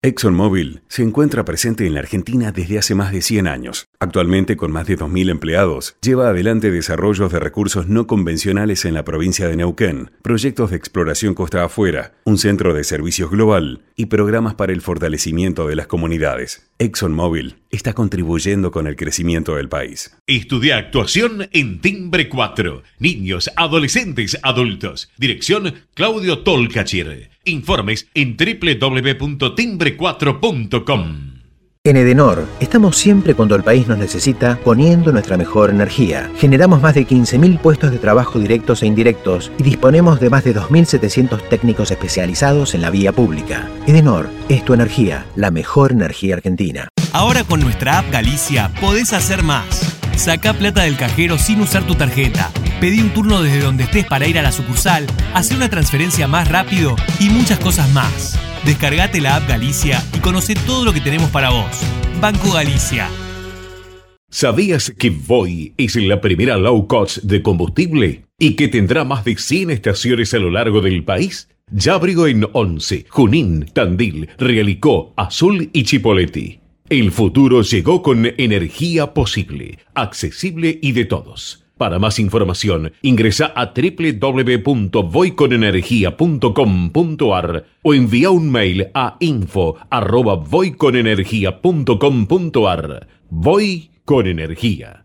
ExxonMobil se encuentra presente en la Argentina desde hace más de 100 años. Actualmente, con más de 2.000 empleados, lleva adelante desarrollos de recursos no convencionales en la provincia de Neuquén, proyectos de exploración costa afuera, un centro de servicios global y programas para el fortalecimiento de las comunidades. ExxonMobil está contribuyendo con el crecimiento del país. Estudia actuación en Timbre 4. Niños, adolescentes, adultos. Dirección Claudio Tolcachir. Informes en www.timbre4.com. En Edenor, estamos siempre cuando el país nos necesita poniendo nuestra mejor energía. Generamos más de 15.000 puestos de trabajo directos e indirectos y disponemos de más de 2.700 técnicos especializados en la vía pública. Edenor es tu energía, la mejor energía argentina. Ahora con nuestra app Galicia podés hacer más. Saca plata del cajero sin usar tu tarjeta. Pedí un turno desde donde estés para ir a la sucursal, hacer una transferencia más rápido y muchas cosas más. Descargate la app Galicia y conoce todo lo que tenemos para vos. Banco Galicia. ¿Sabías que Voy es la primera low cost de combustible y que tendrá más de 100 estaciones a lo largo del país? Ya abrigo en Once, Junín, Tandil, Realicó, Azul y Chipoleti. El futuro llegó con energía posible, accesible y de todos. Para más información, ingresa a www.voyconenergia.com.ar o envía un mail a info@voyconenergia.com.ar. Voy con energía.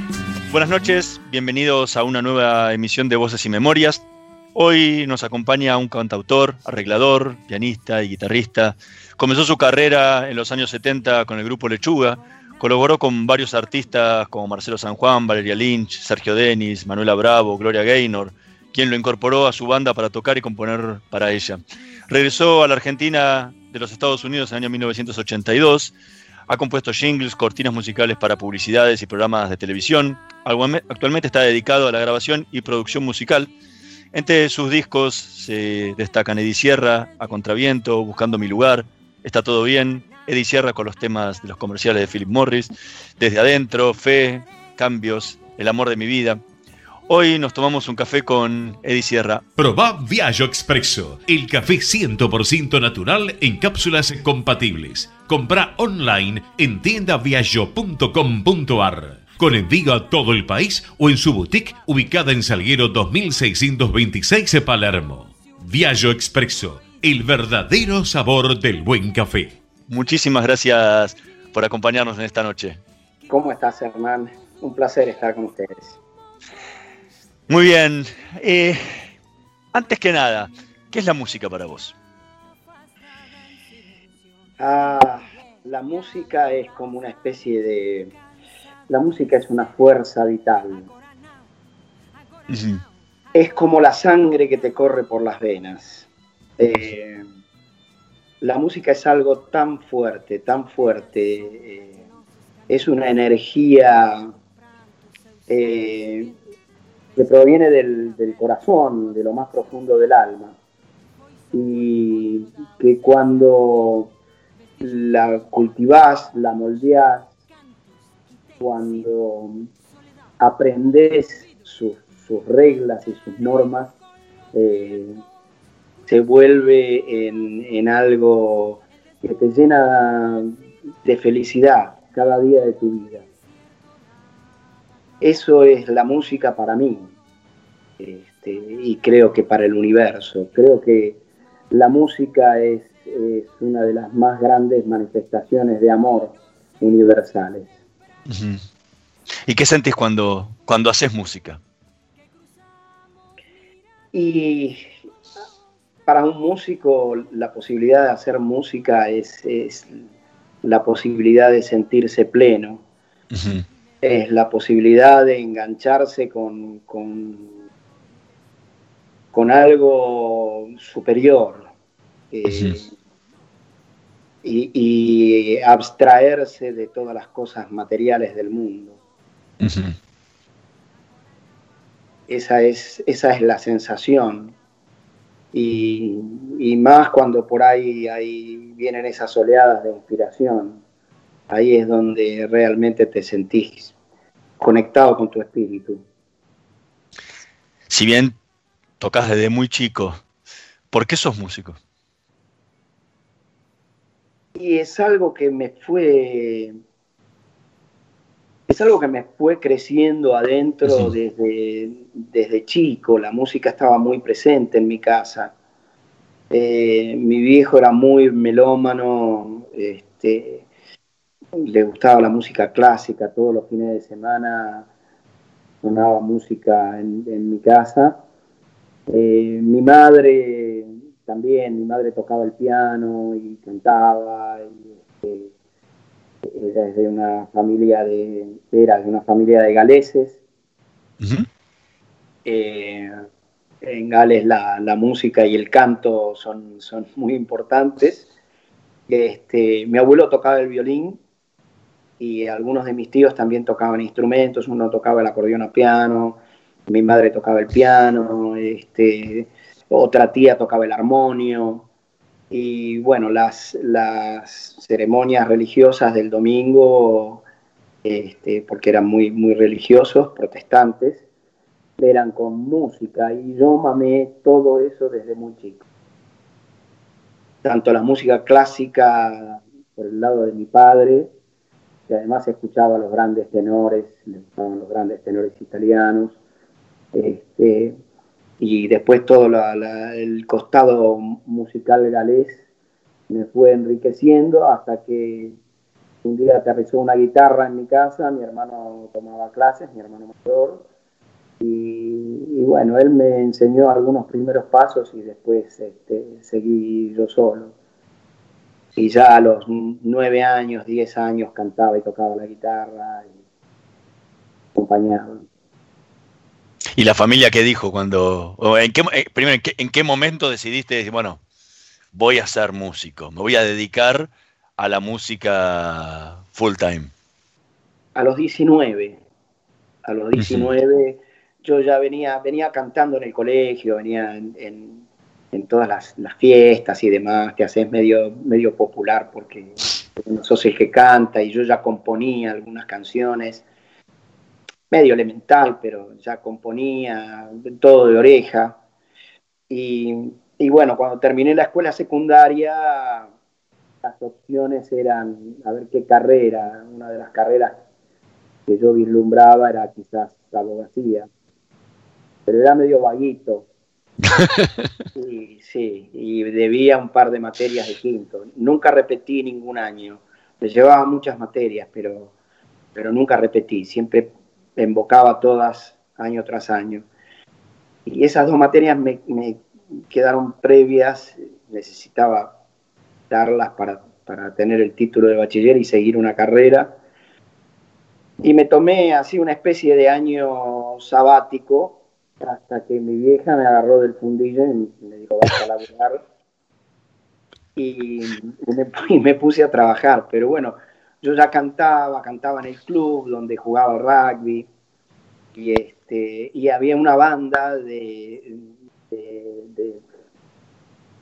Buenas noches, bienvenidos a una nueva emisión de Voces y Memorias. Hoy nos acompaña un cantautor, arreglador, pianista y guitarrista. Comenzó su carrera en los años 70 con el grupo Lechuga. Colaboró con varios artistas como Marcelo San Juan, Valeria Lynch, Sergio Denis, Manuela Bravo, Gloria Gaynor, quien lo incorporó a su banda para tocar y componer para ella. Regresó a la Argentina de los Estados Unidos en el año 1982 ha compuesto jingles, cortinas musicales para publicidades y programas de televisión. Actualmente está dedicado a la grabación y producción musical. Entre sus discos se destacan Eddie Sierra, A Contraviento, Buscando mi lugar, Está todo bien, Eddie Sierra con los temas de los comerciales de Philip Morris, Desde adentro, Fe, Cambios, El amor de mi vida. Hoy nos tomamos un café con Eddie Sierra. Probá Viaggio Expresso, el café 100% natural en cápsulas compatibles. Compra online en tiendaviaggio.com.ar. Con envío a todo el país o en su boutique ubicada en Salguero 2626 Palermo. Viaggio Expresso, el verdadero sabor del buen café. Muchísimas gracias por acompañarnos en esta noche. ¿Cómo estás, Hernán? Un placer estar con ustedes. Muy bien. Eh, antes que nada, ¿qué es la música para vos? Ah, la música es como una especie de... La música es una fuerza vital. Es como la sangre que te corre por las venas. Eh, la música es algo tan fuerte, tan fuerte. Eh, es una energía que proviene del, corazón, de lo más profundo del alma, y que cuando la cultivás, la moldeás, cuando aprendes sus, reglas y sus normas, eh, se vuelve en, algo que te llena de felicidad cada día de tu vida. Eso es la música para mí este, y creo que para el universo. Creo que la música es, una de las más grandes manifestaciones de amor universales. ¿Y qué sentís cuando, cuando haces música? Y para un músico la posibilidad de hacer música es, la posibilidad de sentirse pleno. Es la posibilidad de engancharse con, con algo superior. Eh, y, abstraerse de todas las cosas materiales del mundo. esa, es, esa es la sensación. Y, y, más cuando por ahí, ahí vienen esas oleadas de inspiración, ahí es donde realmente te sentís conectado con tu espíritu. Si bien tocas desde muy chico, ¿por qué sos músico? Y es algo que me fue. Es algo que me fue creciendo adentro desde, desde chico. La música estaba muy presente en mi casa. Eh, mi viejo era muy melómano, este, le gustaba la música clásica, todos los fines de semana sonaba música en, mi casa. Eh, mi madre también, mi madre tocaba el piano y cantaba. Este, era de una familia de, era de una familia de galeses. Eh, en Gales la, música y el canto son, son muy importantes. Este, mi abuelo tocaba el violín y algunos de mis tíos también tocaban instrumentos, uno tocaba el acordeón a piano, mi madre tocaba el piano, este, otra tía tocaba el armonio, y bueno, las, las ceremonias religiosas del domingo, este, porque eran muy, muy religiosos, protestantes, eran con música, y yo mamé todo eso desde muy chico. Tanto la música clásica por el lado de mi padre, que además escuchaba a los grandes tenores, le los grandes tenores italianos, este, y después todo el costado musical galés me fue enriqueciendo hasta que un día aterrizó una guitarra en mi casa, mi hermano tomaba clases, mi hermano mayor, y, bueno, él me enseñó algunos primeros pasos y después este, seguí yo solo y ya a los nueve años, diez años cantaba y tocaba la guitarra y acompañaba. ¿Y la familia qué dijo cuando, en qué, eh, primero, en qué, momento decidiste decir, bueno, voy a ser músico, me voy a dedicar a la música full time? A los 19, a los 19 yo ya venía, venía cantando en el colegio, venía en en todas las, fiestas y demás, te haces medio, medio popular porque no sos el que canta y yo ya componía algunas canciones, medio elemental, pero ya componía todo de oreja. Y, y bueno, cuando terminé la escuela secundaria, las opciones eran a ver qué carrera, una de las carreras que yo vislumbraba era quizás abogacía, pero era medio vaguito Sí, sí, y debía un par de materias de quinto. Nunca repetí ningún año. Me llevaba muchas materias, pero, pero nunca repetí. Siempre invocaba todas año tras año. Y esas dos materias me, quedaron previas. Necesitaba darlas para, para tener el título de bachiller y seguir una carrera. Y me tomé así una especie de año sabático hasta que mi vieja me agarró del fundillo y me dijo, vas a laburar. Y, me, puse a trabajar. Pero bueno, yo ya cantaba, cantaba en el club donde jugaba rugby. Y, este, y había una banda de, de,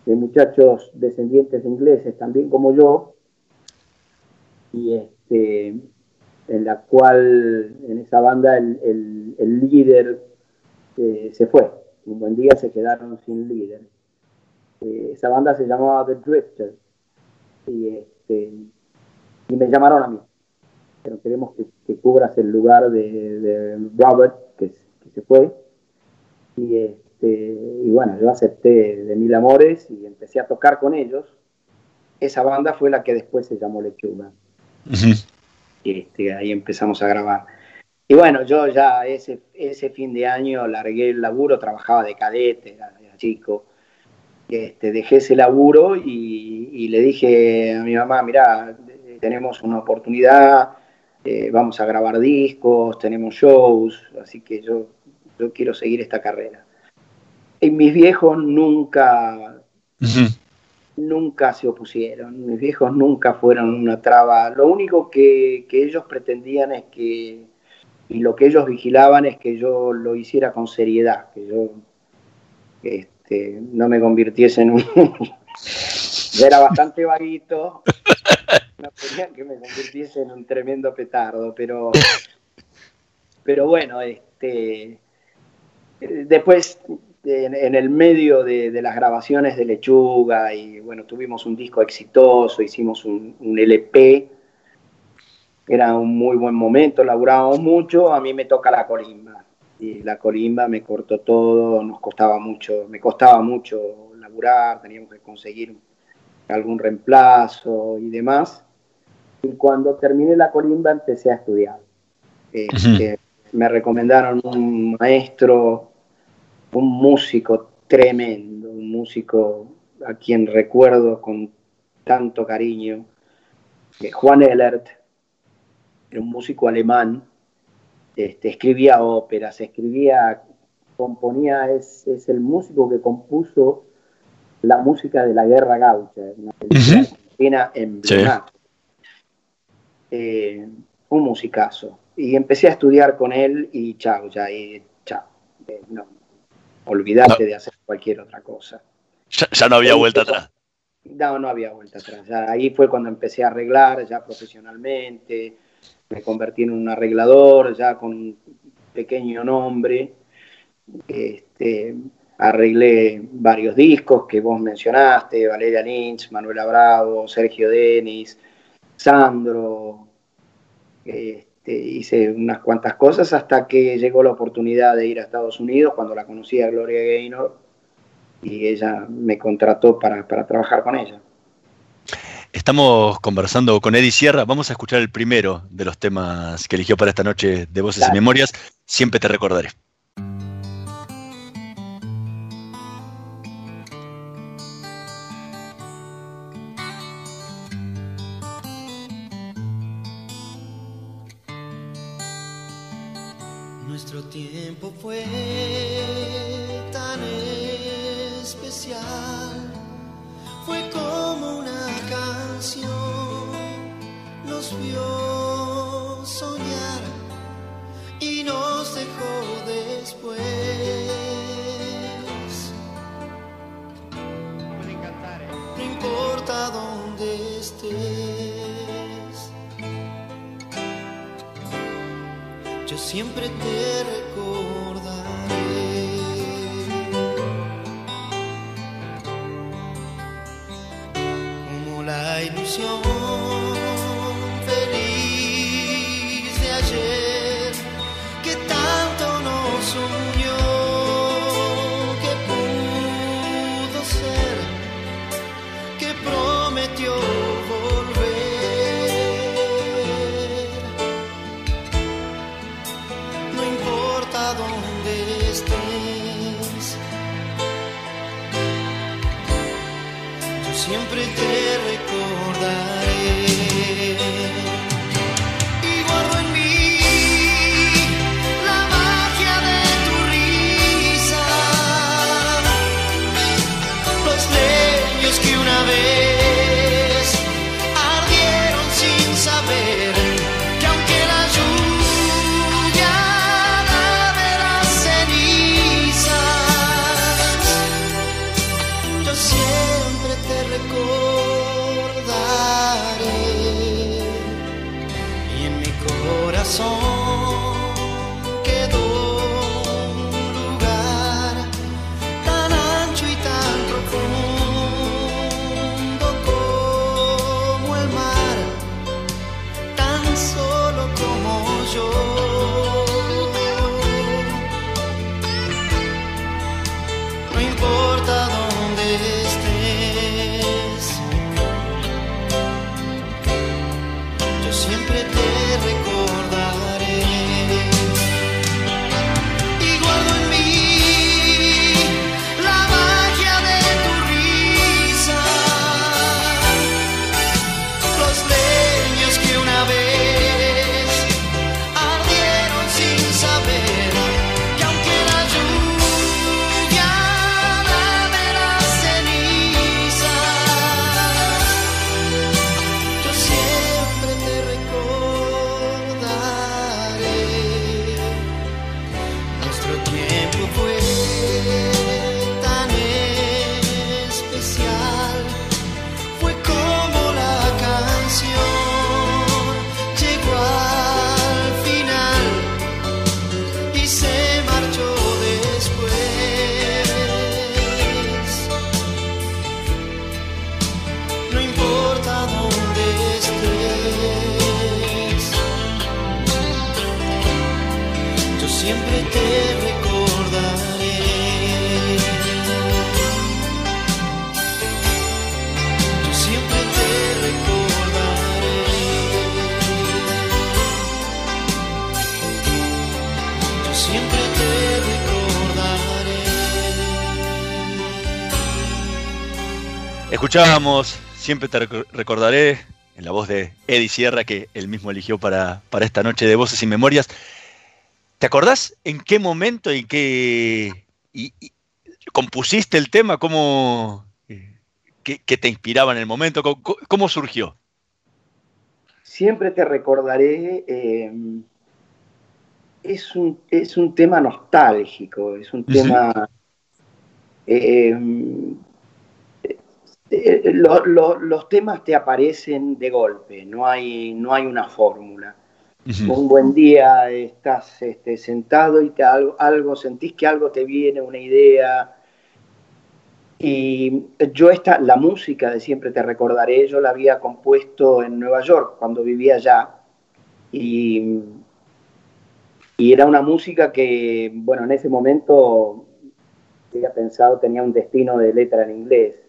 de, muchachos descendientes ingleses, también como yo. Y este, en la cual, en esa banda, el, el, líder se fue. Un buen día se quedaron sin líder. Eh, esa banda se llamaba The Drifter y, este, y me llamaron a mí. Pero queremos que, cubras el lugar de, Robert, que, se fue. Y, este, y bueno, yo acepté de mil amores y empecé a tocar con ellos. Esa banda fue la que después se llamó Lechuga. y este, ahí empezamos a grabar. Y bueno, yo ya ese, ese fin de año largué el laburo, trabajaba de cadete, era, chico. Este, dejé ese laburo y, le dije a mi mamá, mira, tenemos una oportunidad, eh, vamos a grabar discos, tenemos shows, así que yo, yo quiero seguir esta carrera. y mis viejos nunca, nunca se opusieron, mis viejos nunca fueron una traba. Lo único que, ellos pretendían es que, y lo que ellos vigilaban es que yo lo hiciera con seriedad, que yo este, no me convirtiese en un... era bastante vaguito, no que me convirtiese en un tremendo petardo, pero, pero bueno, este, después en, el medio de, las grabaciones de Lechuga y bueno, tuvimos un disco exitoso, hicimos un, LP, era un muy buen momento, laburábamos mucho, a mí me toca la colimba y la colimba me cortó todo, nos costaba mucho, me costaba mucho laburar, teníamos que conseguir algún reemplazo y demás. Y cuando terminé la colimba empecé a estudiar. Este, me recomendaron un maestro un músico tremendo, un músico a quien recuerdo con tanto cariño, Juan Ellert, era un músico alemán, este, escribía óperas, escribía, componía, es, el músico que compuso la música de la Guerra Gaucha, una película en eh, un musicazo. Y empecé a estudiar con él y chao, ya, y chao. Eh, no, olvidarte de hacer cualquier otra cosa. Ya, no había vuelta atrás. No, no había vuelta atrás. ahí fue cuando empecé a arreglar ya profesionalmente, me convertí en un arreglador ya con un pequeño nombre. Este, arreglé varios discos que vos mencionaste, Valeria Lynch, Manuela Bravo, Sergio Denis, Sandro. Este, hice unas cuantas cosas hasta que llegó la oportunidad de ir a Estados Unidos cuando la conocí a Gloria Gaynor y ella me contrató para, trabajar con ella. Estamos conversando con Eddie Sierra. Vamos a escuchar el primero de los temas que eligió para esta noche de Voces y Memorias. Siempre te recordaré. Escuchábamos, siempre te recordaré, en la voz de Eddie Sierra, que él mismo eligió para, para esta noche de Voces y Memorias. ¿Te acordás en qué momento y qué y, compusiste el tema? ¿Cómo, qué, te inspiraba en el momento? ¿Cómo, surgió? Siempre te recordaré. Eh, es, un, es un tema nostálgico, es un tema. Eh, eh, los temas te aparecen de golpe, no hay, no hay una fórmula. Un buen día estás este, sentado y te, algo, sentís que algo te viene, una idea. Y yo esta, la música de Siempre Te Recordaré, yo la había compuesto en Nueva York cuando vivía allá. Y, y era una música que, bueno, en ese momento había pensado tenía un destino de letra en inglés.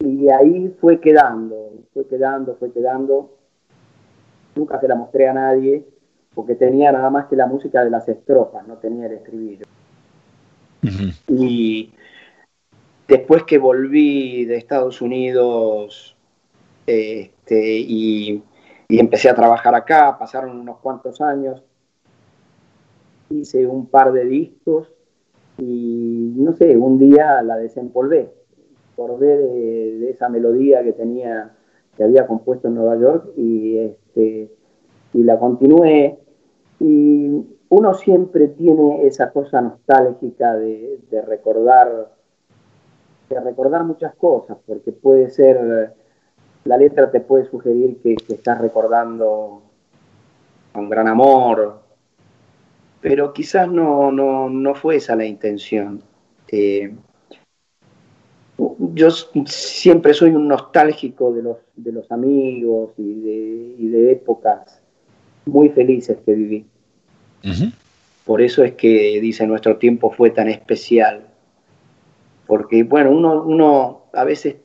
Y ahí fue quedando, fue quedando, fue quedando. Nunca se la mostré a nadie, porque tenía nada más que la música de las estrofas, no tenía el estribillo. Y después que volví de Estados Unidos este, y, empecé a trabajar acá, pasaron unos cuantos años, hice un par de discos y no sé, un día la desempolvé, acordé de, esa melodía que tenía que había compuesto en Nueva York y, este, y la continué. Y uno siempre tiene esa cosa nostálgica de, recordar de recordar muchas cosas, porque puede ser, la letra te puede sugerir que, estás recordando un gran amor, pero quizás no, no, no fue esa la intención. Eh, yo siempre soy un nostálgico de los, de los amigos y de, y de épocas muy felices que viví. Por eso es que dice nuestro tiempo fue tan especial. Porque, bueno, uno, uno a veces,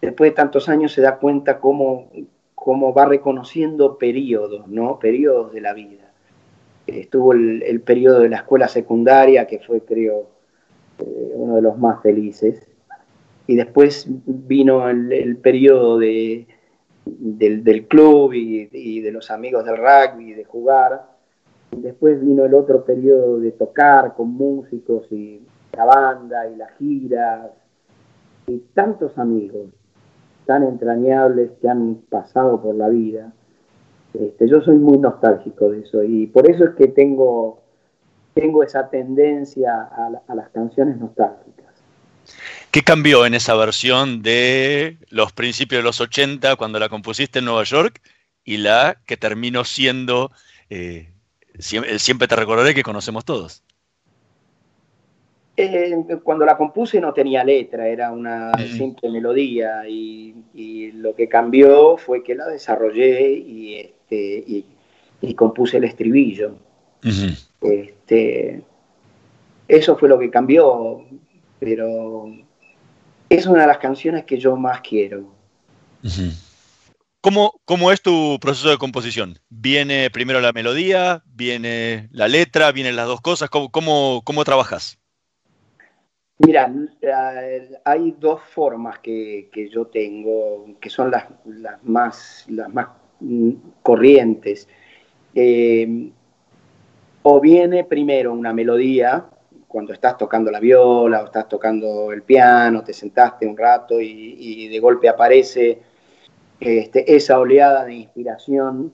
después de tantos años, se da cuenta cómo, cómo va reconociendo periodos, ¿no? Periodos de la vida. Estuvo el, el periodo de la escuela secundaria, que fue, creo, eh, uno de los más felices y después vino el, periodo de, del, club y, de los amigos del rugby, de jugar. Después vino el otro periodo de tocar con músicos y la banda y las giras. Y tantos amigos tan entrañables que han pasado por la vida. Este, yo soy muy nostálgico de eso y por eso es que tengo, tengo esa tendencia a las canciones nostálgicas. ¿Qué cambió en esa versión de los principios de los 80 cuando la compusiste en Nueva York y la que terminó siendo eh, siempre, te recordaré que conocemos todos? Eh, cuando la compuse no tenía letra, era una simple melodía y, lo que cambió fue que la desarrollé y, este, compuse el estribillo. este, eso fue lo que cambió, pero es una de las canciones que yo más quiero. ¿Cómo, es tu proceso de composición? ¿Viene primero la melodía? ¿Viene la letra? ¿Vienen las dos cosas? ¿Cómo, cómo, trabajas? Mira, hay dos formas que, yo tengo, que son las, más, las más mm, corrientes. Eh, o viene primero una melodía, cuando estás tocando la viola o estás tocando el piano, te sentaste un rato y, de golpe aparece este, esa oleada de inspiración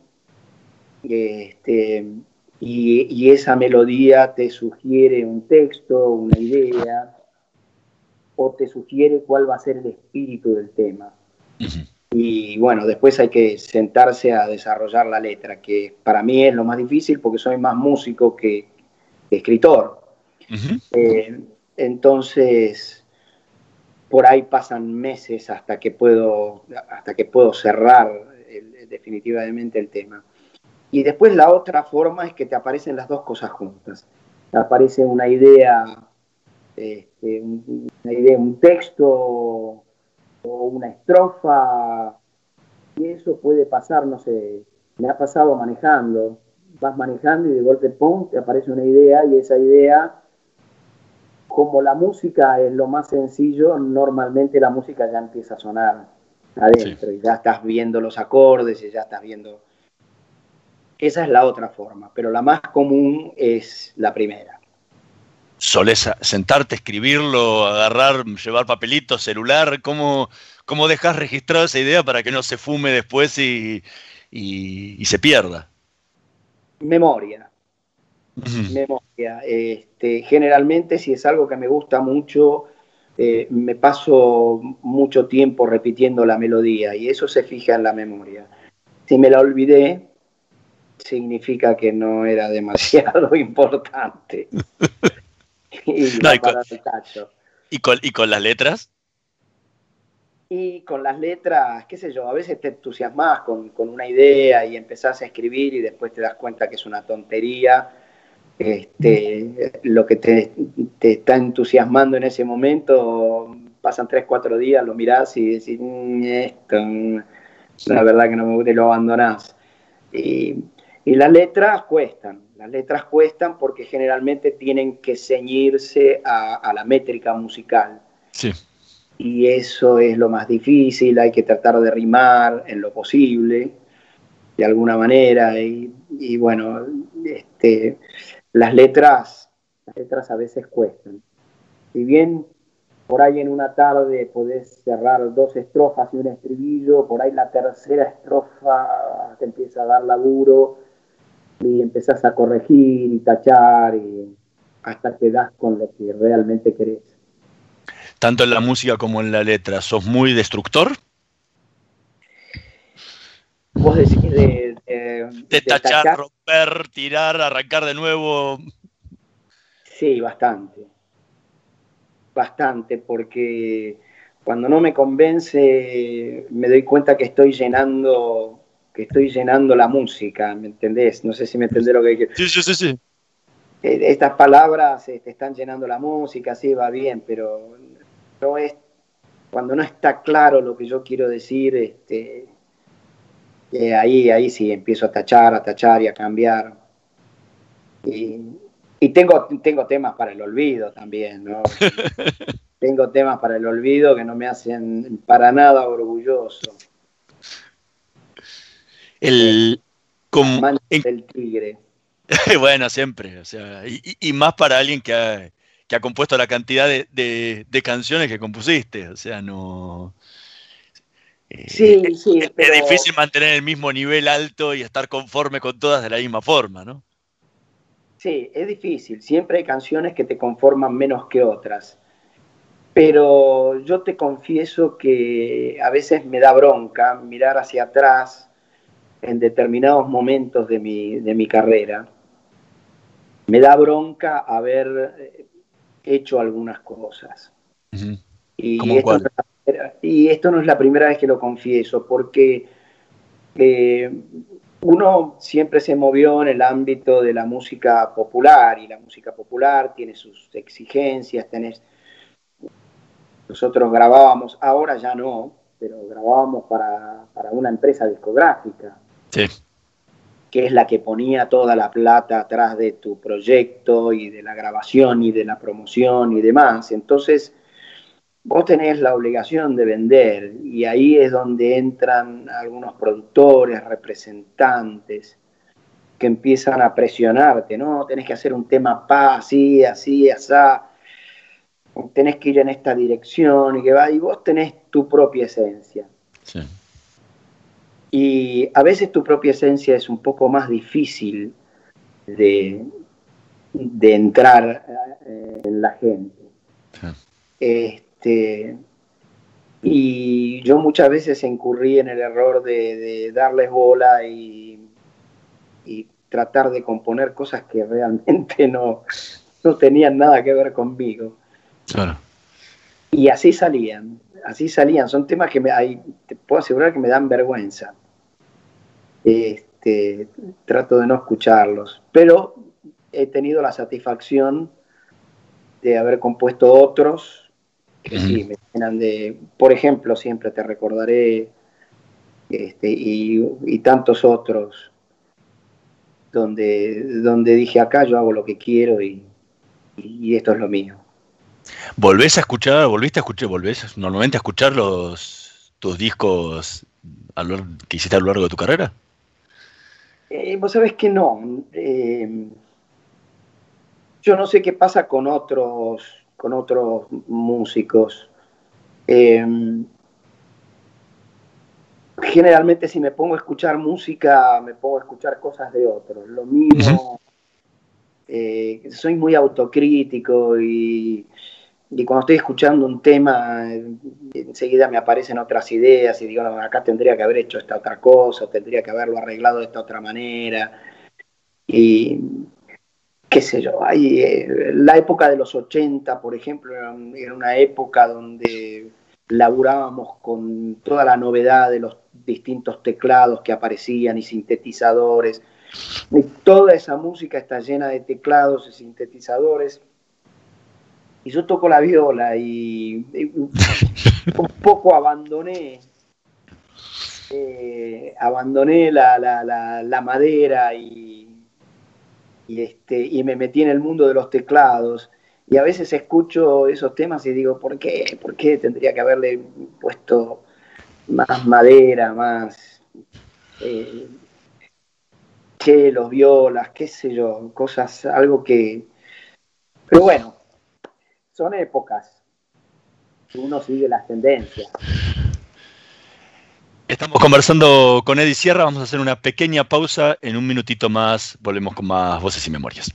este, y, esa melodía te sugiere un texto, una idea, o te sugiere cuál va a ser el espíritu del tema. Y bueno, después hay que sentarse a desarrollar la letra, que para mí es lo más difícil porque soy más músico que escritor. Eh, entonces, por ahí pasan meses hasta que puedo, hasta que puedo cerrar definitivamente el tema. Y después la otra forma es que te aparecen las dos cosas juntas. Aparece una idea, este, un- una idea, un texto o una estrofa, y eso puede pasar, no sé, me ha pasado manejando. Vas manejando y de golpe, pum, te aparece una idea y esa idea, como la música es lo más sencillo, normalmente la música ya empieza a sonar adentro y ya estás viendo los acordes y ya estás viendo... Esa es la otra forma, pero la más común es la primera. ¿Solés sentarte, escribirlo, agarrar, llevar papelito, celular? ¿Cómo, cómo dejas registrado esa idea para que no se fume después y, y- y se pierda? Memoria. Memoria. Este, generalmente, si es algo que me gusta mucho, eh, me paso mucho tiempo repitiendo la melodía y eso se fija en la memoria. Si me la olvidé, significa que no era demasiado importante. y No, con-. ¿Y con, y con las letras? Y con las letras, qué sé yo, a veces te entusiasmas con, con una idea y empezás a escribir y después te das cuenta que es una tontería. Este, lo que te, te está entusiasmando en ese momento, pasan tres, cuatro días, lo mirás y decís, "Mm, esto, la verdad que no me gusta y lo abandonás. Y, y las letras cuestan, las letras cuestan porque generalmente tienen que ceñirse a, a la métrica musical Sí. y eso es lo más difícil, hay que tratar de rimar en lo posible, de alguna manera, y, y bueno, este, las letras, las letras a veces cuestan. Si bien por ahí en una tarde podés cerrar dos estrofas y un estribillo, por ahí la tercera estrofa te empieza a dar laburo y empezás a corregir y tachar y hasta que das con lo que realmente querés. Tanto en la música como en la letra. ¿Sos muy destructor? Vos decís de, de, De de tachar, tachar. romper, tirar, arrancar de nuevo. Sí, bastante. Bastante, porque cuando no me convence me doy cuenta que estoy llenando, que estoy llenando la música, ¿me entendés? No sé si me entendés lo que quiero. Sí, sí, sí, sí. Eh, Estas palabras te están llenando la música, sí, va bien, pero no es, cuando no está claro lo que yo quiero decir, este, eh, ahí, ahí sí empiezo a tachar, a tachar y a cambiar. Y, y tengo, tengo temas para el olvido también, ¿no? tengo temas para el olvido que no me hacen para nada orgulloso. El, como, del tigre. bueno, siempre. O sea, y, y- y más para alguien que ha, que ha compuesto la cantidad de, de- de canciones que compusiste. O sea, no. Eh, Sí, es, sí, es pero- difícil mantener el mismo nivel alto y estar conforme con todas de la misma forma, ¿no? Sí, es difícil. Siempre hay canciones que te conforman menos que otras. Pero yo te confieso que a veces me da bronca mirar hacia atrás en determinados momentos de mi, de mi carrera. Me da bronca haber eh, hecho algunas cosas. Ujú. Y ¿Cómo esto, cuál? Y esto no es la primera vez que lo confieso, porque eh, uno siempre se movió en el ámbito de la música popular y la música popular tiene sus exigencias, tenés... Nosotros grabábamos, ahora ya no, pero grabábamos para, para una empresa discográfica Sí. que es la que ponía toda la plata atrás de tu proyecto y de la grabación y de la promoción y demás. Entonces, vos tenés la obligación de vender y ahí es donde entran algunos productores, representantes que empiezan a presionarte, ¿no? Tenés que hacer un tema pa, así, así, asá. Tenés que ir en esta dirección y que va, y vos tenés tu propia esencia. sí. Y a veces tu propia esencia es un poco más difícil de, de entrar eh, en la gente. Sí. Este, y yo muchas veces incurrí en el error de, de darles bola y, y tratar de componer cosas que realmente no, no tenían nada que ver conmigo. Claro. Y así salían, así salían. Son temas que me, te puedo asegurar que me dan vergüenza. Este, trato de no escucharlos. Pero he tenido la satisfacción de haber compuesto otros que sí me llenan de. Por ejemplo, siempre te recordaré este, y, y tantos otros donde, donde dije acá yo hago lo que quiero y, y esto es lo mío. ¿Volvés a escuchar, volviste a escuchar, volvés normalmente a escuchar los, tus discos a lo- que hiciste a lo largo de tu carrera? Eh, Vos sabés que no. eh, yo no sé qué pasa con otros, con otros músicos. Eh, generalmente si me pongo a escuchar música, me pongo a escuchar cosas de otros. Lo mío, eh, soy muy autocrítico y, y cuando estoy escuchando un tema, eh, enseguida me aparecen otras ideas y digo, no, acá tendría que haber hecho esta otra cosa, o tendría que haberlo arreglado de esta otra manera. Y qué sé yo, eh, la época de los 80, por ejemplo, era, un- era una época donde laburábamos con toda la novedad de los distintos teclados que aparecían y sintetizadores. Toda esa música está llena de teclados y sintetizadores. Y yo toco la viola y, un poco abandoné eh, abandoné la madera y, y, este, y me metí en el mundo de los teclados. Y a veces escucho esos temas y digo, ¿por qué? ¿Por qué tendría que haberle puesto más madera, más eh, chelos, violas, qué sé yo, cosas, algo que... Pero bueno, son épocas. Uno sigue las tendencias. Estamos conversando con Eddie Sierra, vamos a hacer una pequeña pausa, en un minutito más volvemos con más voces y memorias.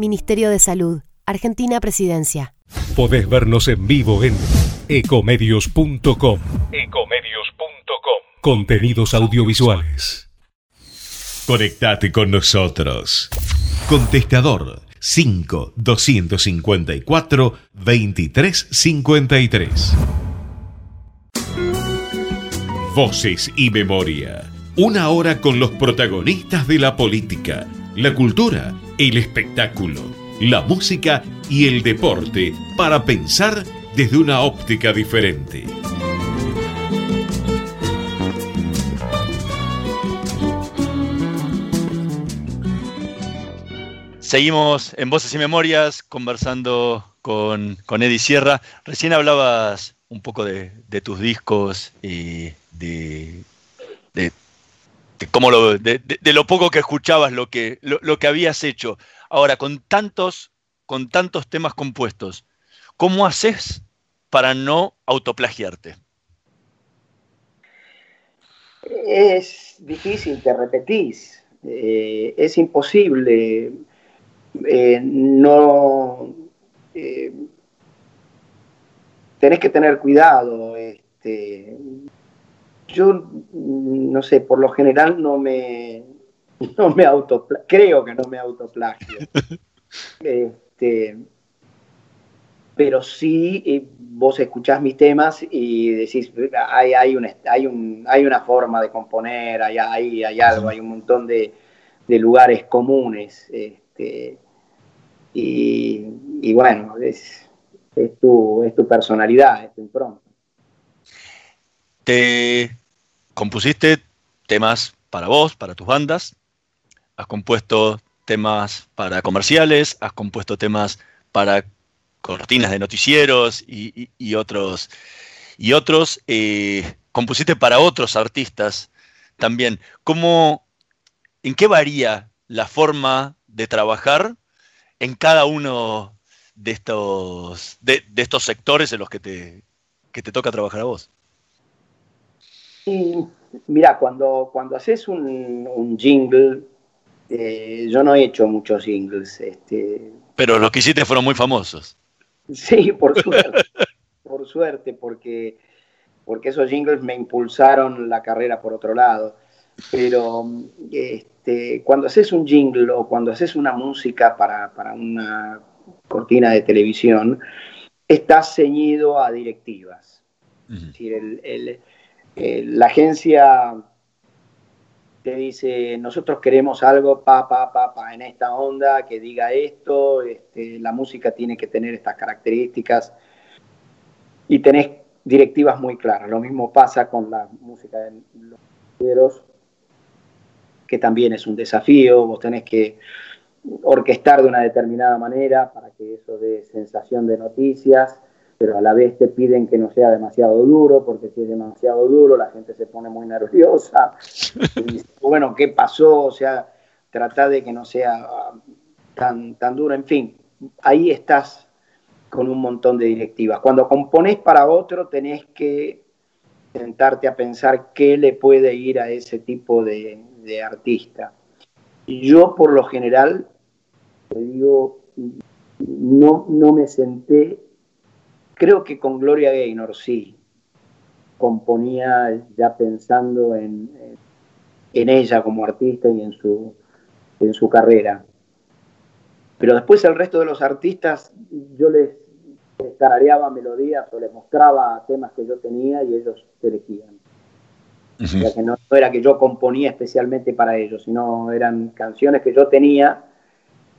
Ministerio de Salud. Argentina Presidencia. Podés vernos en vivo en ecomedios.com. Ecomedios.com. Contenidos audiovisuales. Conectate con nosotros. Contestador 5 254 2353. Voces y memoria. Una hora con los protagonistas de la política, la cultura, el espectáculo, la música y el deporte para pensar desde una óptica diferente. Seguimos en Voces y Memorias conversando con, con Eddie Sierra. Recién hablabas un poco de, de tus discos y de, de, de cómo lo, de, de- lo poco que escuchabas, lo que, lo, lo que habías hecho. Ahora, con tantos, con tantos temas compuestos, ¿cómo haces para no autoplagiarte? Es difícil, te repetís. Eh, es imposible. Eh, no. eh, tenés que tener cuidado. Este, yo, mm, no sé, por lo general no me. No me creo que no me autoplagio. Este, pero sí eh, vos escuchás mis temas y decís, hay, hay, un, hay, un, hay una forma de componer, hay, hay, hay algo, hay un montón de, de lugares comunes. Este, y, y bueno, es, es, tu, es tu personalidad, es tu impronta. Te compusiste temas para vos, para tus bandas, has compuesto temas para comerciales, has compuesto temas para cortinas de noticieros y, otros. Y otros, eh, compusiste para otros artistas también. ¿Cómo, ¿En qué varía la forma de trabajar en cada uno de estos, de, de estos sectores en los que te, que te toca trabajar a vos? Y mira, cuando, cuando haces un, un jingle, eh, yo no he hecho muchos jingles. Este, Pero los que hiciste fueron muy famosos. sí, por suerte, por suerte, porque, porque esos jingles me impulsaron la carrera por otro lado. Pero este, cuando haces un jingle o cuando haces una música para, para una cortina de televisión, estás ceñido a directivas. Es decir, el- el- el- la agencia te dice, nosotros queremos algo, pa, pa, pa, pa, en esta onda, que diga esto, este, la música tiene que tener estas características, y tenés directivas muy claras. Lo mismo pasa con la música de los noticieros, que también es un desafío, vos tenés que orquestar de una determinada manera para que eso dé sensación de noticias, pero a la vez te piden que no sea demasiado duro, porque si es demasiado duro la gente se pone muy nerviosa. Y dice, bueno, ¿qué pasó? O sea, trata de que no sea ah, tan, tan duro, en fin, ahí estás con un montón de directivas. Cuando componés para otro tenés que sentarte a pensar qué le puede ir a ese tipo de, de artista. Yo por lo general, te digo, no, no me senté, creo que con Gloria Gaynor sí, componía ya pensando en, en ella como artista y en su, en su carrera. Pero después el resto de los artistas, yo les, les tarareaba melodías o les mostraba temas que yo tenía y ellos elegían. O sea, que no, no era que yo componía especialmente para ellos, sino eran canciones que yo tenía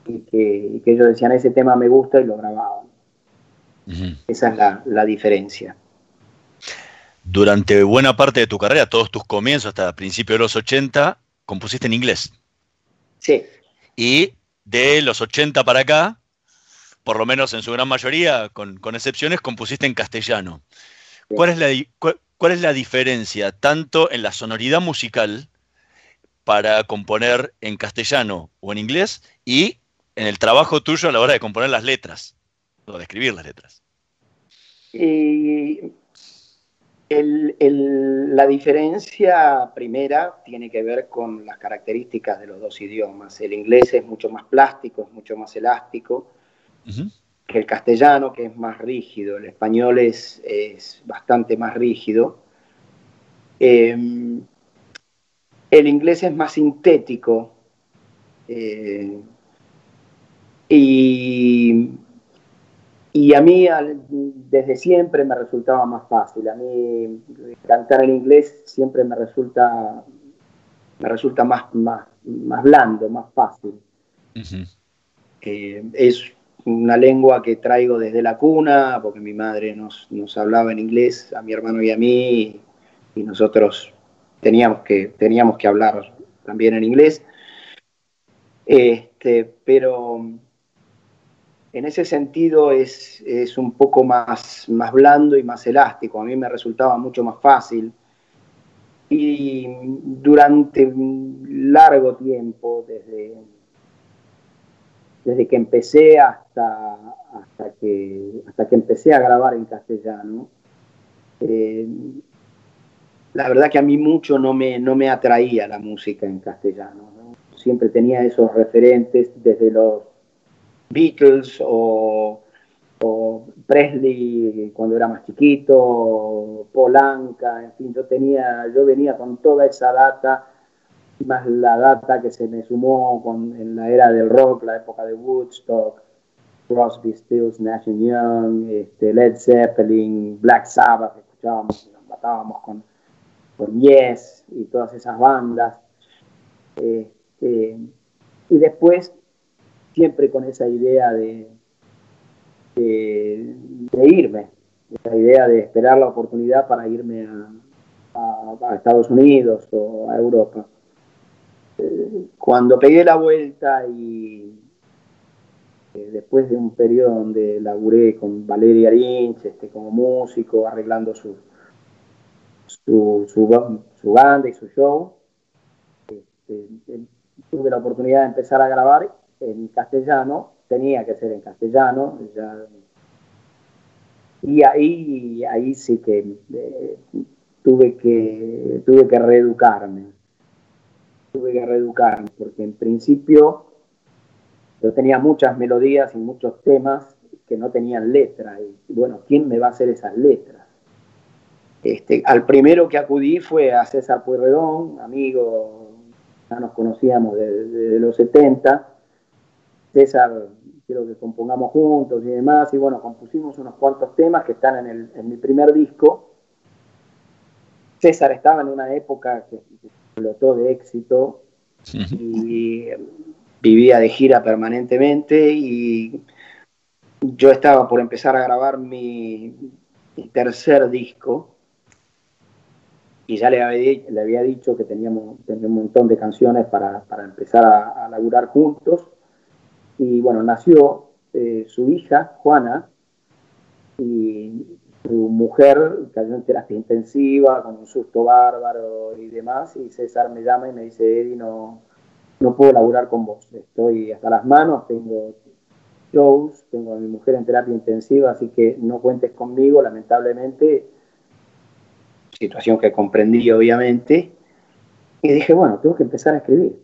y que, y que ellos decían, ese tema me gusta y lo grababan. Esa es la, la diferencia. Durante buena parte de tu carrera, todos tus comienzos hasta principios de los 80, compusiste en inglés. Sí. Y de los 80 para acá, por lo menos en su gran mayoría, con, con excepciones, compusiste en castellano. ¿Cuál es, la, cuál es la diferencia tanto en la sonoridad musical para componer en castellano o en inglés y en el trabajo tuyo a la hora de componer las letras o de escribir las letras? Y el- el- la diferencia primera tiene que ver con las características de los dos idiomas. El inglés es mucho más plástico, es mucho más elástico que el castellano, que es más rígido. El español es, es bastante más rígido. Eh, el inglés es más sintético. eh, y y a mí al- desde siempre me resultaba más fácil. A mí cantar en inglés siempre me resulta, me resulta más, más, más blando, más fácil. Eh, es una lengua que traigo desde la cuna, porque mi madre nos, nos hablaba en inglés, a mi hermano y a mí, y nosotros teníamos que, teníamos que hablar también en inglés. Este, pero en ese sentido es, es un poco más, más blando y más elástico. A mí me resultaba mucho más fácil. Y durante un largo tiempo, desde, desde que empecé hasta, hasta, que, hasta que empecé a grabar en castellano, eh, la verdad que a mí mucho no me, no me atraía la música en castellano. ¿no? Siempre tenía esos referentes desde los Beatles o, Presley cuando era más chiquito, Polanca, en fin, yo tenía, yo venía con toda esa data, más la data que se me sumó con, en la era del rock, la época de Woodstock, Crosby, Stills, Nash Young, este, Led Zeppelin, Black Sabbath, escuchábamos, nos matábamos con, con Yes y todas esas bandas. Este, y después siempre con esa idea de, de, irme, esa idea de esperar la oportunidad para irme a, a- a Estados Unidos o a Europa. Eh, Cuando pegué la vuelta y eh, después de un periodo donde laburé con Valeria Lynch este, como músico, arreglando su, su, ba- su banda y su show. Este, eh, tuve la oportunidad de empezar a grabar en castellano, tenía que ser en castellano, ya- y ahí, ahí sí que eh, tuve que tuve que reeducarme, tuve que reeducarme, porque en principio yo tenía muchas melodías y muchos temas que no tenían letra, y bueno, ¿quién me va a hacer esas letras? Este, al primero que acudí fue a César Pueyrredón, amigo, ya nos conocíamos desde los 70. César, quiero que compongamos juntos y demás, y bueno, compusimos unos cuantos temas que están en, el- en mi primer disco. César estaba en una época que explotó de éxito y vivía de gira permanentemente y yo estaba por empezar a grabar mi, mi tercer disco y ya le había, le había dicho que teníamos, tenía un montón de canciones para, para empezar a, a laburar juntos. Y bueno, nació eh, su hija, Juana, y su mujer cayó en terapia intensiva, con un susto bárbaro y demás, y César me llama y me dice, Eddie, no, no puedo laburar con vos, estoy hasta las manos, tengo shows, tengo a mi mujer en terapia intensiva, así que no cuentes conmigo, lamentablemente, situación que comprendí obviamente, y dije, bueno, tengo que empezar a escribir.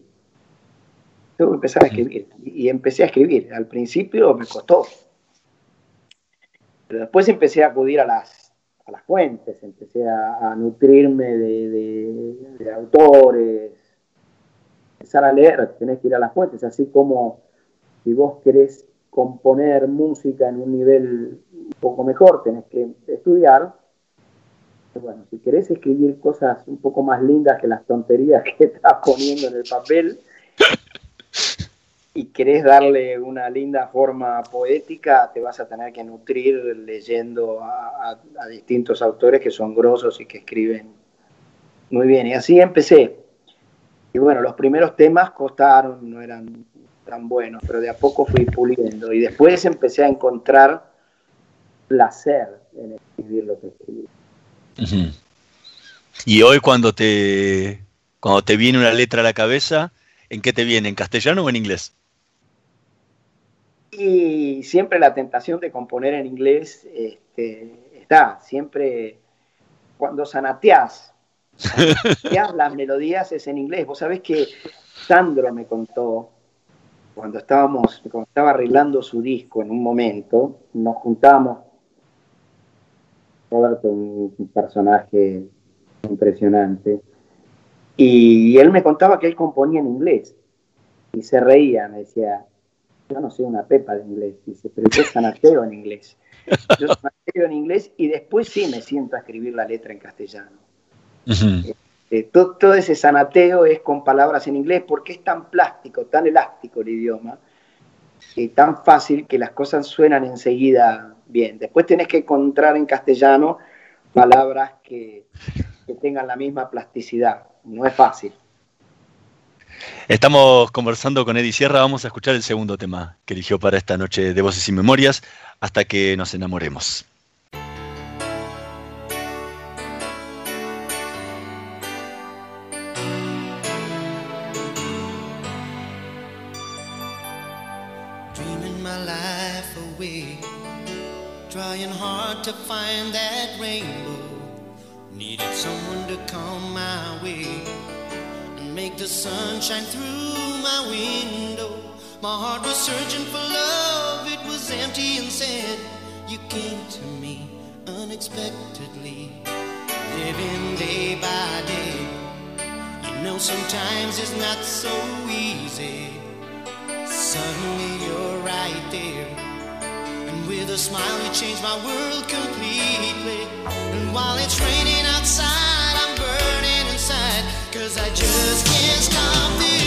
Tengo que empezar a escribir. Y empecé a escribir. Al principio me costó. Pero después empecé a acudir a las, a las fuentes, empecé a, a nutrirme de, de- de autores, empezar a leer, tenés que ir a las fuentes, así como si vos querés componer música en un nivel un poco mejor, tenés que estudiar. Bueno, si querés escribir cosas un poco más lindas que las tonterías que estás poniendo en el papel y querés darle una linda forma poética, te vas a tener que nutrir leyendo a, a- distintos autores que son grosos y que escriben muy bien. Y así empecé. Y bueno, los primeros temas costaron, no eran tan buenos, pero de a poco fui puliendo. Y después empecé a encontrar placer en escribir lo que escribí. Y hoy cuando te, cuando te viene una letra a la cabeza, ¿en qué te viene? ¿En castellano o en inglés? Y siempre la tentación de componer en inglés este, está, siempre cuando sanateás las melodías es en inglés. Vos sabés que Sandro me contó, cuando estábamos, cuando estaba arreglando su disco en un momento, nos juntamos, Roberto, un un personaje impresionante, y él me contaba que él componía en inglés, y se reía, me decía, yo no soy una pepa de inglés, dice, pero yo sanateo en inglés. Yo sanateo en inglés y después sí me siento a escribir la letra en castellano. Eh, to- todo, ese sanateo es con palabras en inglés porque es tan plástico, tan elástico el idioma, y tan fácil que las cosas suenan enseguida bien. Después tenés que encontrar en castellano palabras que, que tengan la misma plasticidad. No es fácil. Estamos conversando con Eddie Sierra, vamos a escuchar el segundo tema que eligió para esta noche de Voces y Memorias, hasta que nos enamoremos. trying hard to find that rainbow. Someone to come my way make the sun shine through my window. My heart was searching for love, it was empty and sad. You came to me unexpectedly, living day by day. You know, sometimes it's not so easy. Suddenly you're right there. And with a smile, you changed my world completely. And while it's raining outside, I'm burning inside. Cause I just is coming.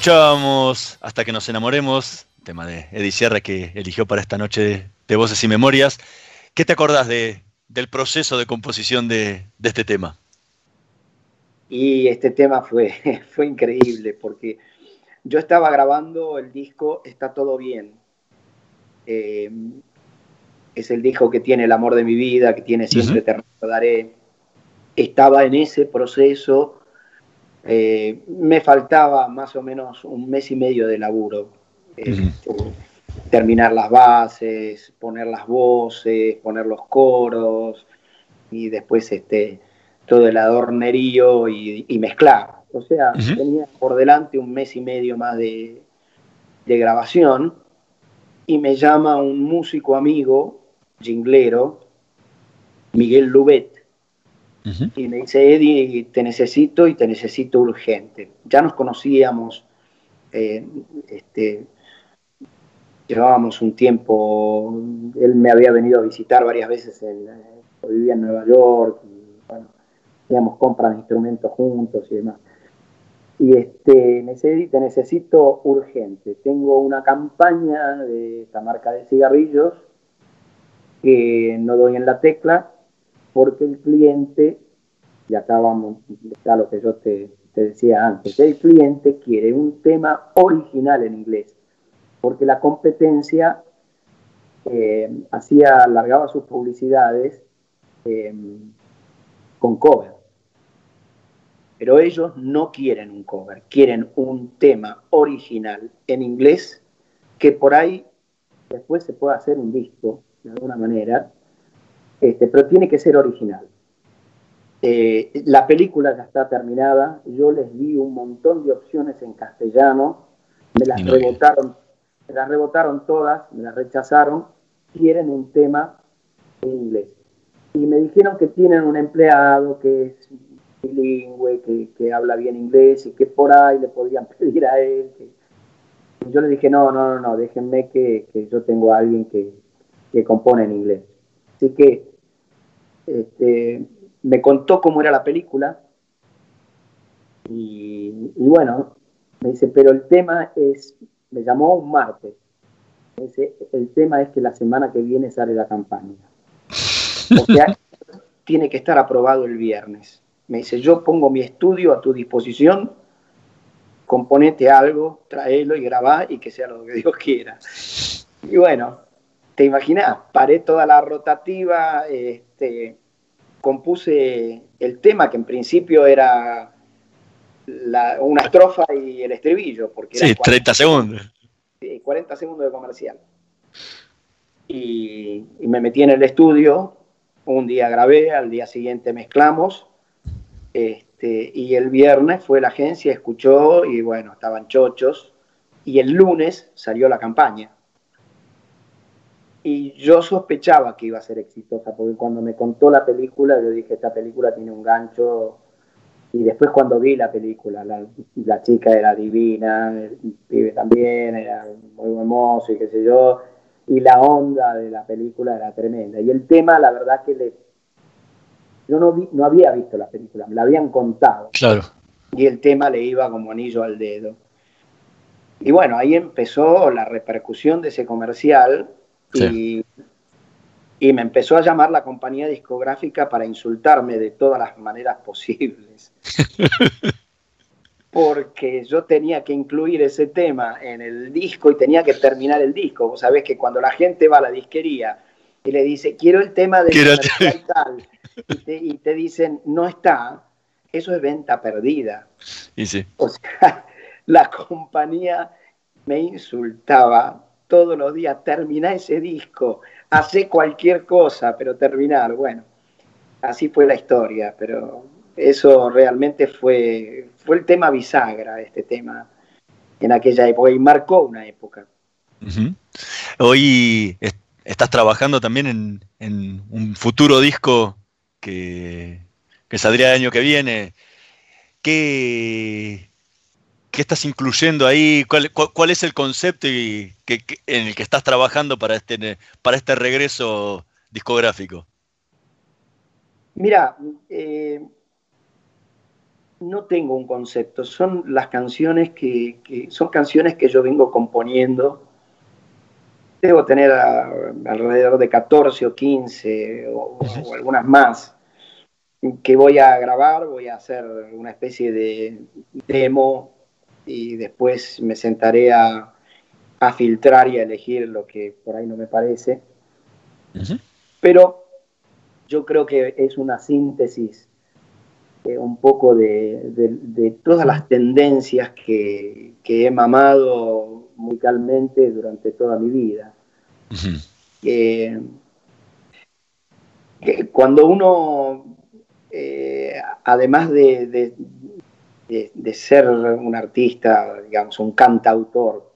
Escuchábamos Hasta que nos enamoremos, tema de Eddie Sierra que eligió para esta noche de, Voces y Memorias. ¿Qué te acordás de, del proceso de composición de, de este tema? Y este tema fue, fue increíble porque yo estaba grabando el disco Está todo bien. Eh, es el disco que tiene el amor de mi vida, que tiene siempre te recordaré. Estaba en ese proceso. Eh, me faltaba más o menos un mes y medio de laburo. Eh, Terminar las bases, poner las voces, poner los coros y después este, todo el adornerío y, y mezclar. O sea, tenía por delante un mes y medio más de, de grabación y me llama un músico amigo, jinglero, Miguel Lubet, y me dice, Eddie, te necesito y te necesito urgente. Ya nos conocíamos, eh, este, llevábamos un tiempo, él me había venido a visitar varias veces, en, eh, vivía en Nueva York, y bueno, hacíamos compras de instrumentos juntos y demás. Y este, me dice, Eddie, te necesito urgente. Tengo una campaña de esta marca de cigarrillos que no doy en la tecla porque el cliente, y acá vamos, está lo que yo te, te decía antes, el cliente quiere un tema original en inglés, porque la competencia eh, hacía, alargaba sus publicidades eh, con cover. Pero ellos no quieren un cover, quieren un tema original en inglés que por ahí después se pueda hacer un disco de alguna manera, este, pero tiene que ser original. Eh, la película ya está terminada, yo les di un montón de opciones en castellano, me las no rebotaron, me las rebotaron todas, me las rechazaron, quieren un tema en inglés. Y me dijeron que tienen un empleado que es bilingüe, que, que habla bien inglés y que por ahí le podían pedir a él. que- Y yo le dije, no, no, no, no, déjenme que, que yo tengo a alguien que, que compone en inglés. Así que este, me contó cómo era la película y, y bueno, me dice, pero el tema es, me llamó un martes, me dice, el tema es que la semana que viene sale la campaña. O sea, tiene que estar aprobado el viernes. Me dice, yo pongo mi estudio a tu disposición, componete algo, tráelo y grabá y que sea lo que Dios quiera. Y bueno, te imaginas, paré toda la rotativa, este, compuse el tema que en principio era la- una estrofa y el estribillo, porque Sí, eran 30 segundos. Sí, 40 segundos de comercial. Y, y me metí en el estudio, un día grabé, al día siguiente mezclamos, este, y el viernes fue la agencia, escuchó y bueno, estaban chochos, y el lunes salió la campaña. Y yo sospechaba que iba a ser exitosa, porque cuando me contó la película, yo dije, esta película tiene un gancho y después cuando vi la película, la, la chica era divina, el pibe también, era muy hermoso y qué sé yo, y la onda de la película era tremenda. Y el tema, la verdad que le, Yo no, vi- no había visto la película, me la habían contado Claro. y el tema le iba como anillo al dedo. Y bueno, ahí empezó la repercusión de ese comercial y, y me empezó a llamar la compañía discográfica para insultarme de todas las maneras posibles. Porque yo tenía que incluir ese tema en el disco y tenía que terminar el disco. Vos sabés que cuando la gente va a la disquería y le dice, quiero el tema el comercial tal, y te, y te dicen, no está, eso es venta perdida. Y sí. O sea, la compañía me insultaba todos los días, termina ese disco, hace cualquier cosa, pero terminar, bueno, así fue la historia, pero eso realmente fue, fue el tema bisagra, este tema, en aquella época, y marcó una época. Hoy est- estás trabajando también en, en un futuro disco que, que saldría el año que viene. ¿Qué, qué estás incluyendo ahí? ¿Cuál, cuál- cuál es el concepto y que- que- en el que estás trabajando para este, para este regreso discográfico? Mira, eh, no tengo un concepto, son las canciones que, que- son canciones que yo vengo componiendo. Debo tener a- alrededor de 14 o 15 o, o algunas más que voy a grabar, voy a hacer una especie de demo y después me sentaré a, a filtrar y a elegir lo que por ahí no me parece. Pero yo creo que es una síntesis eh, un poco de, de- de todas las tendencias que, que he mamado musicalmente durante toda mi vida. Que cuando uno, eh, además de, de- ser un artista, digamos, un cantautor,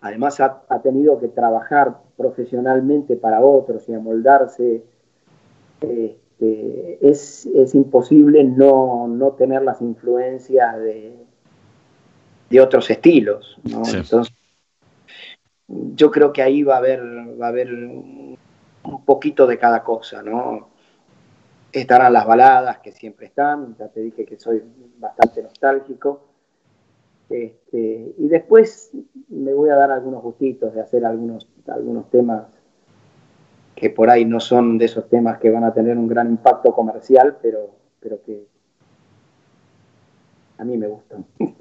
además ha, ha tenido que trabajar profesionalmente para otros y amoldarse, este, es, es imposible no, no tener las influencias de, de otros estilos. ¿no? Sí. Entonces, yo creo que ahí va a haber, va a haber un poquito de cada cosa, ¿no? Estarán las baladas que siempre están, ya te dije que soy bastante nostálgico. Este, y después me voy a dar algunos gustitos de hacer algunos, algunos temas que por ahí no son de esos temas que van a tener un gran impacto comercial, pero, pero que a mí me gustan. me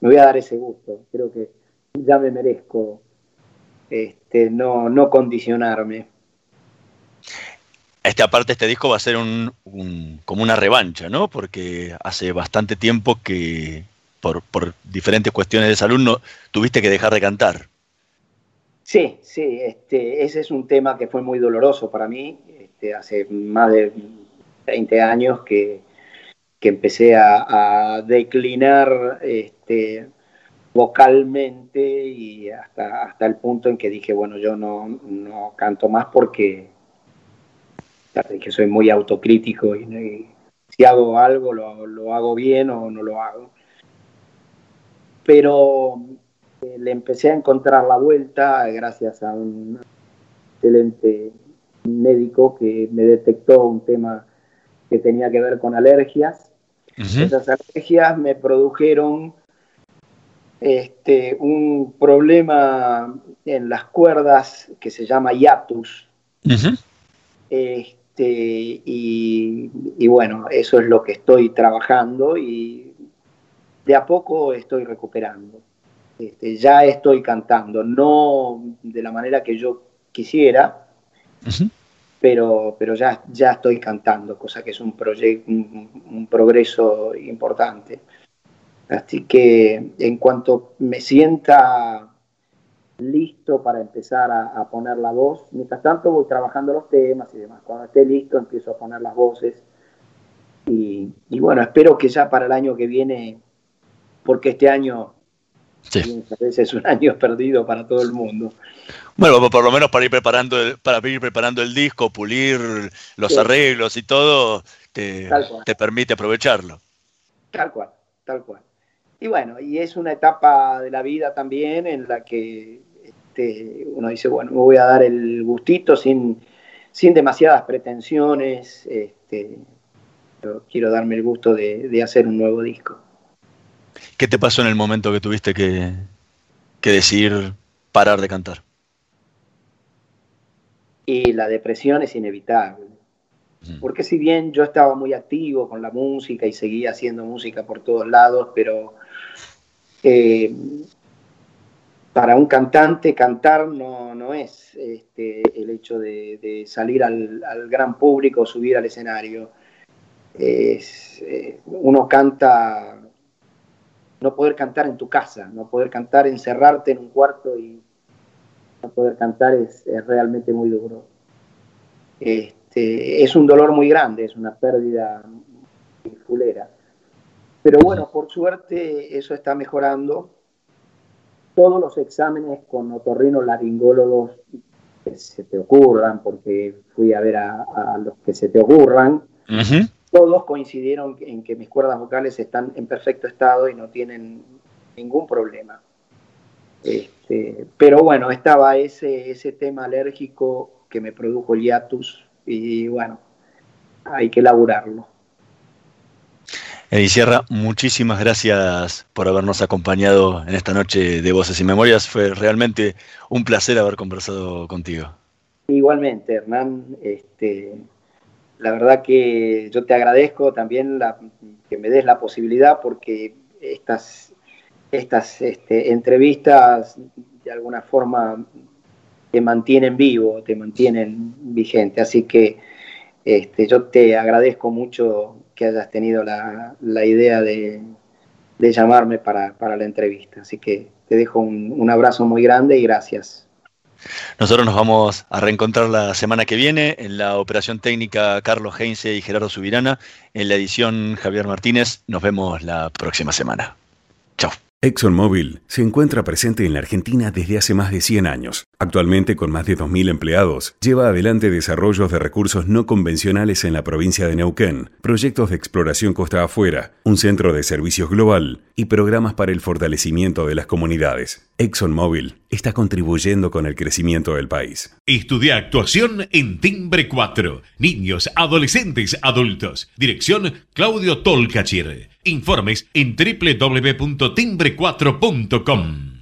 voy a dar ese gusto, creo que ya me merezco este, no, no condicionarme. Este, aparte, este disco va a ser un, como una revancha, ¿no? Porque hace bastante tiempo que, por, diferentes cuestiones de salud, tuviste que dejar de cantar. Sí, sí, este, ese es un tema que fue muy doloroso para mí. Este, hace más de 20 años que, que empecé a, declinar este, vocalmente y hasta, hasta el punto en que dije, bueno, yo no, no canto más porque que soy muy autocrítico y, y si hago algo lo, lo hago bien o no lo hago. Pero eh, le empecé a encontrar la vuelta gracias a un excelente médico que me detectó un tema que tenía que ver con alergias. Esas alergias me produjeron este, un problema en las cuerdas que se llama hiatus. Este, y, y bueno, eso es lo que estoy trabajando y de a poco estoy recuperando. Este, ya estoy cantando, no de la manera que yo quisiera, pero, pero ya, ya estoy cantando, cosa que es un, un, un progreso importante. Así que en cuanto me sienta listo para empezar a, a poner la voz, mientras tanto voy trabajando los temas y demás. Cuando esté listo empiezo a poner las voces. Y, y bueno, espero que ya para el año que viene, porque este año a veces es un año perdido para todo el mundo. Bueno, por lo menos para ir preparando el, para ir preparando el disco, pulir los Sí. arreglos y todo, te, te permite aprovecharlo. Tal cual, tal cual. Y bueno, y es una etapa de la vida también en la que este, uno dice, bueno, me voy a dar el gustito sin, sin demasiadas pretensiones, este, yo quiero darme el gusto de, de hacer un nuevo disco. ¿Qué te pasó en el momento que tuviste que, que decidir parar de cantar? Y la depresión es inevitable. Porque si bien yo estaba muy activo con la música y seguía haciendo música por todos lados, pero eh, para un cantante cantar no, no es este, el hecho de, salir al, gran público, subir al escenario. Es, eh, uno canta, no poder cantar en tu casa, no poder cantar, encerrarte en un cuarto y no poder cantar es, es realmente muy duro. Este, es un dolor muy grande, es una pérdida fulera. Pero bueno, por suerte eso está mejorando. Todos los exámenes con otorrinos laringólogos que se te ocurran, porque fui a ver a, a los que se te ocurran, uh -huh. todos coincidieron en que mis cuerdas vocales están en perfecto estado y no tienen ningún problema. Este, pero bueno, estaba ese, ese tema alérgico que me produjo el hiatus y bueno, hay que laburarlo. Eddie Sierra, muchísimas gracias por habernos acompañado en esta noche de Voces y Memorias. Fue realmente un placer haber conversado contigo. Igualmente, Hernán. Este, la verdad que yo te agradezco también que me des la posibilidad porque estas, estas este, entrevistas de alguna forma te mantienen vivo, te mantienen vigente. Así que este, yo te agradezco mucho que hayas tenido la, la idea de, de llamarme para, para, la entrevista. Así que te dejo un, un, abrazo muy grande y gracias. Nosotros nos vamos a reencontrar la semana que viene en la operación técnica Carlos Heinze y Gerardo Subirana, en la edición Javier Martínez. Nos vemos la próxima semana. Chao. ExxonMobil se encuentra presente en la Argentina desde hace más de 100 años. Actualmente, con más de 2.000 empleados, lleva adelante desarrollos de recursos no convencionales en la provincia de Neuquén, proyectos de exploración costa afuera, un centro de servicios global y programas para el fortalecimiento de las comunidades. ExxonMobil está contribuyendo con el crecimiento del país. Estudia actuación en Timbre 4. Niños, adolescentes, adultos. Dirección Claudio Tolcachir. Informes en www.timbre4.com.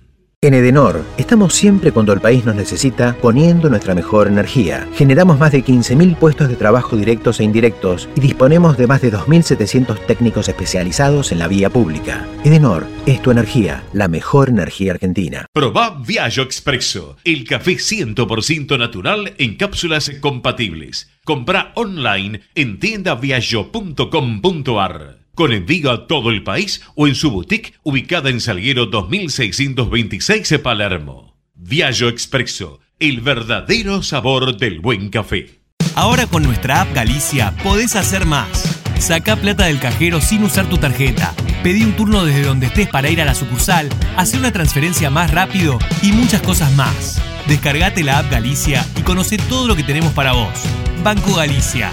En Edenor, estamos siempre cuando el país nos necesita poniendo nuestra mejor energía. Generamos más de 15.000 puestos de trabajo directos e indirectos y disponemos de más de 2.700 técnicos especializados en la vía pública. Edenor es tu energía, la mejor energía argentina. Probá Viaggio Expresso, el café 100% natural en cápsulas compatibles. Compra online en tiendaviaggio.com.ar con envío a todo el país o en su boutique ubicada en Salguero 2626 Palermo. Viaggio Expresso, el verdadero sabor del buen café. Ahora con nuestra app Galicia podés hacer más. Saca plata del cajero sin usar tu tarjeta. Pedí un turno desde donde estés para ir a la sucursal, hacer una transferencia más rápido y muchas cosas más. Descargate la app Galicia y conoce todo lo que tenemos para vos. Banco Galicia.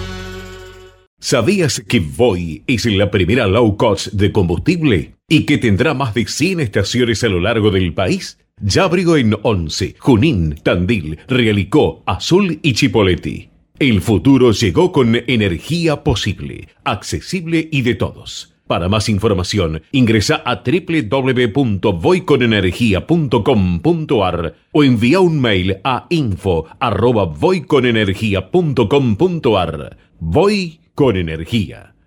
¿Sabías que Voy es la primera low cost de combustible y que tendrá más de 100 estaciones a lo largo del país? Ya abrigo en Once, Junín, Tandil, Realicó, Azul y Chipoleti. El futuro llegó con energía posible, accesible y de todos. Para más información, ingresa a www.voyconenergia.com.ar o envía un mail a info.voyconenergia.com.ar. Voy con energía.